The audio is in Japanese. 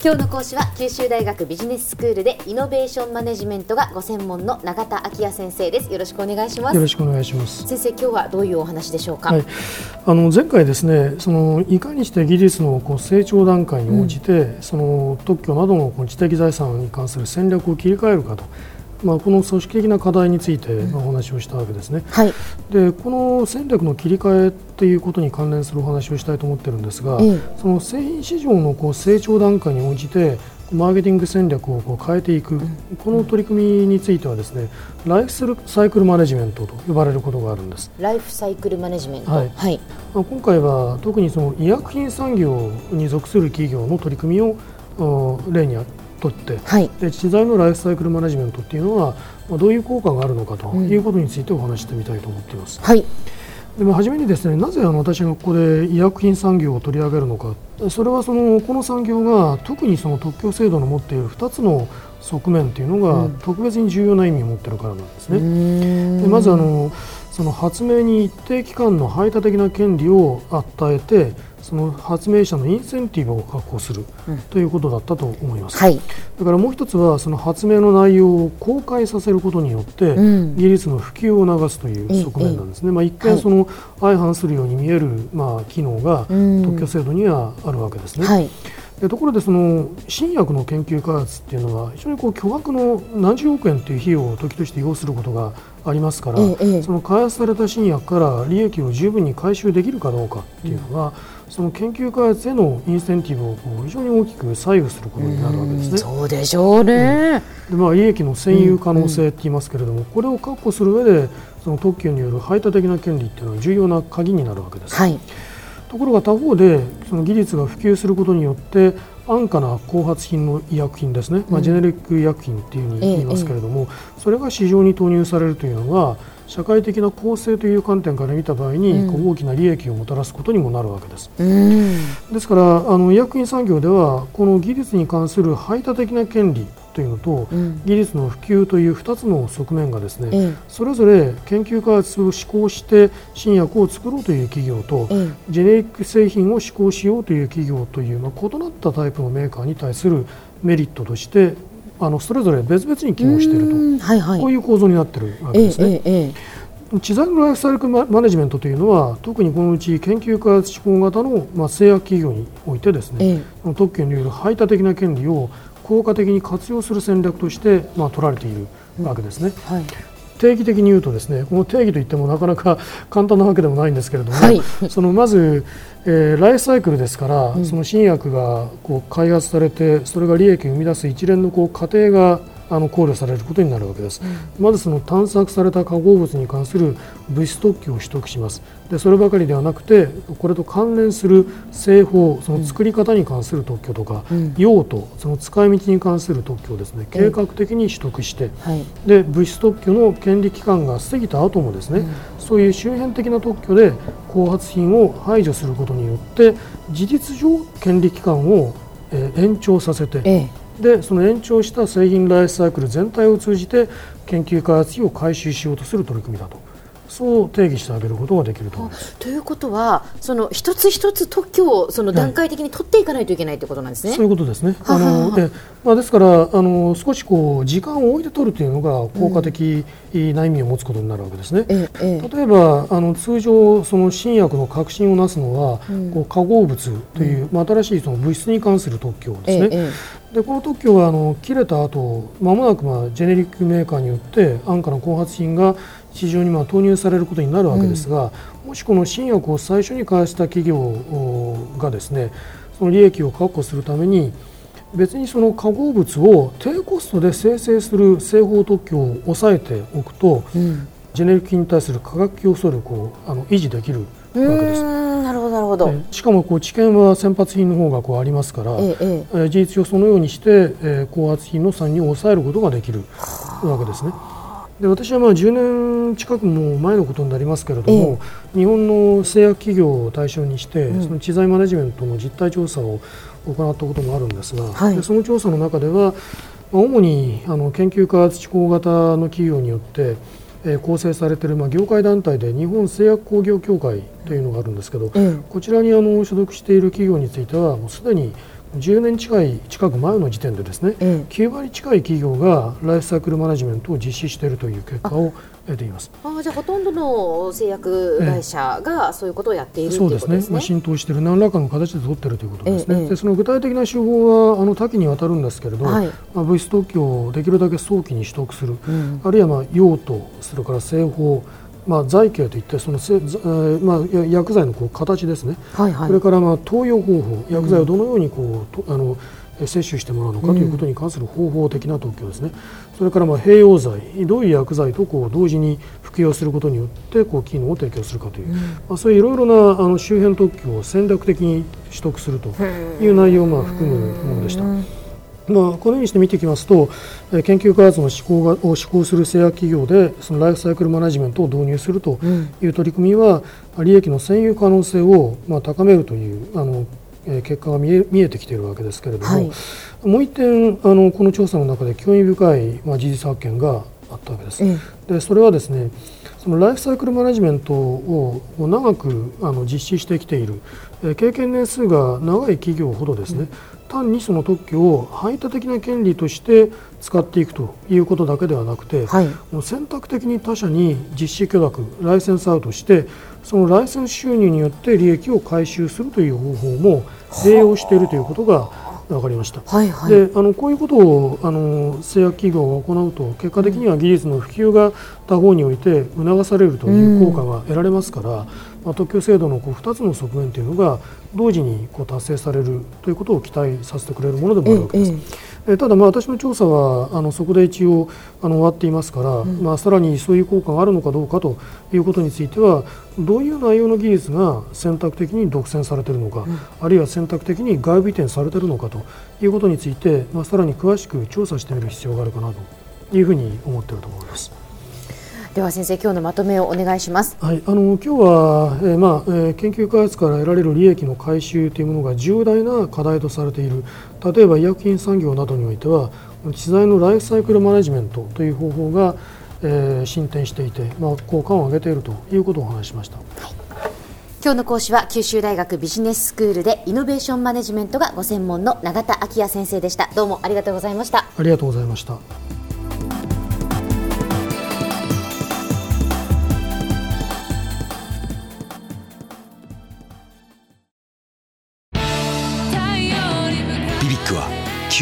今日の講師は九州大学ビジネススクールでイノベーションマネジメントがご専門の永田昭也先生です。よろしくお願いします。よろしくお願いします。先生今日はどういうお話でしょうか、はい、あの前回ですねそのいかにして技術のこう成長段階に応じて、うん、その特許などのこの知的財産に関する戦略を切り替えるかとまあ、この組織的な課題についてお話をしたわけですね、うんはい、でこの戦略の切り替えということに関連するお話をしたいと思っているんですが、うん、その製品市場のこう成長段階に応じてマーケティング戦略をこう変えていく、うん、この取り組みについてはですねライフサイクルマネジメントと呼ばれることがあるんです。ライフサイクルマネジメント、はい、はい、今回は特にその医薬品産業に属する企業の取り組みを例にとって、はい、で知財のライフサイクルマネジメントっていうのは、まあ、どういう効果があるのかということについてお話してみたいと思っています。はい。でも初めにですねなぜあの私がここで医薬品産業を取り上げるのかそれはそのこの産業が特にその特許制度の持っている2つの側面というのが特別に重要な意味を持っているからなんですね。でまずあのその発明に一定期間の排他的な権利を与えてその発明者のインセンティブを確保する、うん、ということだったと思います、はい、だからもう一つはその発明の内容を公開させることによって、うん、技術の普及を促すという側面なんですね、まあ、一見その相反するように見える、まあ、機能が特許制度にはあるわけですね。はいでところでその新薬の研究開発っていうのは非常にこう巨額の何十億円という費用を時として要することがありますから、ええ、その開発された新薬から利益を十分に回収できるかどうかっていうのが、うん。その研究開発へのインセンティブをこう非常に大きく左右することになるわけですね。そうでしょうね、うん、でまあ、利益の占有可能性って言いますけれども、うんうん、これを確保する上でその特許による排他的な権利っていうのは重要な鍵になるわけです。はい、ところが他方でその技術が普及することによって安価な後発品の医薬品ですね、まあ、ジェネリック医薬品っていうふうに言いますけれども、それが市場に投入されるというのは社会的な公正という観点から見た場合に、こう大きな利益をもたらすことにもなるわけです。ですからあの医薬品産業ではこの技術に関する排他的な権利というのと、うん、技術の普及という2つの側面がですね、ええ、それぞれ研究開発を施行して新薬を作ろうという企業と、え、ジェネリック製品を施行しようという企業という、まあ、異なったタイプのメーカーに対するメリットとしてあのそれぞれ別々に機能していると、はいはい、こういう構造になっているわけですね。ええ知財のライフサイクルマネジメントというのは特にこのうち研究開発志向型の、まあ、製薬企業においてですね、え。特許による排他的な権利を効果的に活用する戦略として、まあ、取られているわけですね。うんはい。定義的に言うとですねこの定義といってもなかなか 簡単なわけでもないんですけれども、はい、そのまず、えー、ライフサイクルですから、うん、その新薬がこう開発されてそれが利益を生み出す一連のこう過程があの考慮されることになるわけです、うん、まずその探索された化合物に関する物質特許を取得します。でそればかりではなくてこれと関連する製法その作り方に関する特許とか、うん、用途その使い道に関する特許をですね計画的に取得して、はい、で物質特許の権利期間が過ぎた後もですね、うん、そういう周辺的な特許で後発品を排除することによって事実上権利期間を、えー、延長させて、ええでその延長した製品ライフサイクル全体を通じて研究開発費を回収しようとする取り組みだと。そう定義してあげることができると。ということは、その一つ一つ特許をその段階的に取っていかないといけないということなんですね。はい、そういうことですね。あので、まあですからあの少しこう時間を置いて取るというのが効果的な意味を持つことになるわけですね。うん、例えばあの通常その新薬の革新をなすのは、うん、こう化合物という、うん、まあ新しいその物質に関する特許ですね。でこの特許はあの切れた後まもなくまあジェネリックメーカーによって安価な後発品が市場にまあ投入されることになるわけですが、うん、もしこの新薬を最初に開発した企業がですねその利益を確保するために別にその化合物を低コストで生成する製法特許を抑えておくと、うん、ジェネリックに対する化学競争力をあの維持できるわけです。なるほどなるほど。しかもこう知見は先発品の方がこうありますから、えええ事実上そのようにして、えー、後発品の参入を抑えることができるわけですね。で私はまあ10年近くも前のことになりますけれども、日本の製薬企業を対象にして、うん、その知財マネジメントの実態調査を行ったこともあるんですが、はい、でその調査の中では、まあ、主にあの研究開発志向型の企業によってえー、構成されている、まあ、業界団体で日本製薬工業協会というのがあるんですけど、うん、こちらにあの所属している企業についてはもうすでに10年近い近く前の時点でですね、ええ、9割近い企業がライフサイクルマネジメントを実施しているという結果を得ています。あじゃあほとんどの製薬会社がそういうことをやっている、ええ、そうですね、まあ、浸透している何らかの形で取っているということですね、でその具体的な手法はあの多岐にわたるんですけれど、はい、まあ、物質特許をできるだけ早期に取得する、うん、あるいはまあ用途それから製法まあ、剤形といってそのせ、えーまあ、薬剤のこう形ですね、はいはい、それからまあ投与方法薬剤をどのようにこう、うん、あの摂取してもらうのかということに関する方法的な特許ですね、うん、それからまあ併用剤どういう薬剤とこう同時に服用することによってこう機能を提供するかという、うん、まあ、そういういろいろなあの周辺特許を戦略的に取得するという内容をまあ含むものでした。まあ、このようにして見ていきますと、研究開発の施行がを施行する製薬企業でそのライフサイクルマネジメントを導入するという取り組みは、うん、利益の占有可能性をまあ高めるというあの結果が見え見えてきているわけですけれども、はい、もう一点あのこの調査の中で興味深い、まあ、事実発見があったわけです。でそれはですねそのライフサイクルマネジメントを長くあの実施してきている。経験年数が長い企業ほどですね、うん。単にその特許を排他的な権利として使っていくということだけではなくて、はい、もう選択的に他社に実施許諾ライセンスアウトしてそのライセンス収入によって利益を回収するという方法も併用しているということが分かりました、はいはい、であのこういうことをあの製薬企業が行うと結果的には技術の普及が他方において促されるという効果が得られますから、まあ、特許制度のこう2つの側面というのが同時にこう達成されるということを期待させてくれるものでもあるわけです。ええただ、まあ、私の調査はあのそこで一応あの終わっていますから、うん、まあ、さらにそういう効果があるのかどうかということについてはどういう内容の技術が選択的に独占されているのか、うん、あるいは選択的に外部移転されているのかということについて、まあ、さらに詳しく調査してみる必要があるかなというふうに思っていると思います。では先生今日のまとめをお願いします。はい、あの今日は、えー、まあ、えー、研究開発から得られる利益の回収というものが重大な課題とされている。例えば医薬品産業などにおいては知財のライフサイクルマネジメントという方法が、えー、進展していて、まあ効果を上げているということをお話しました。はい今日の講師は九州大学ビジネススクールでイノベーションマネジメントがご専門の永田昭也先生でしたどうもありがとうございましたありがとうございました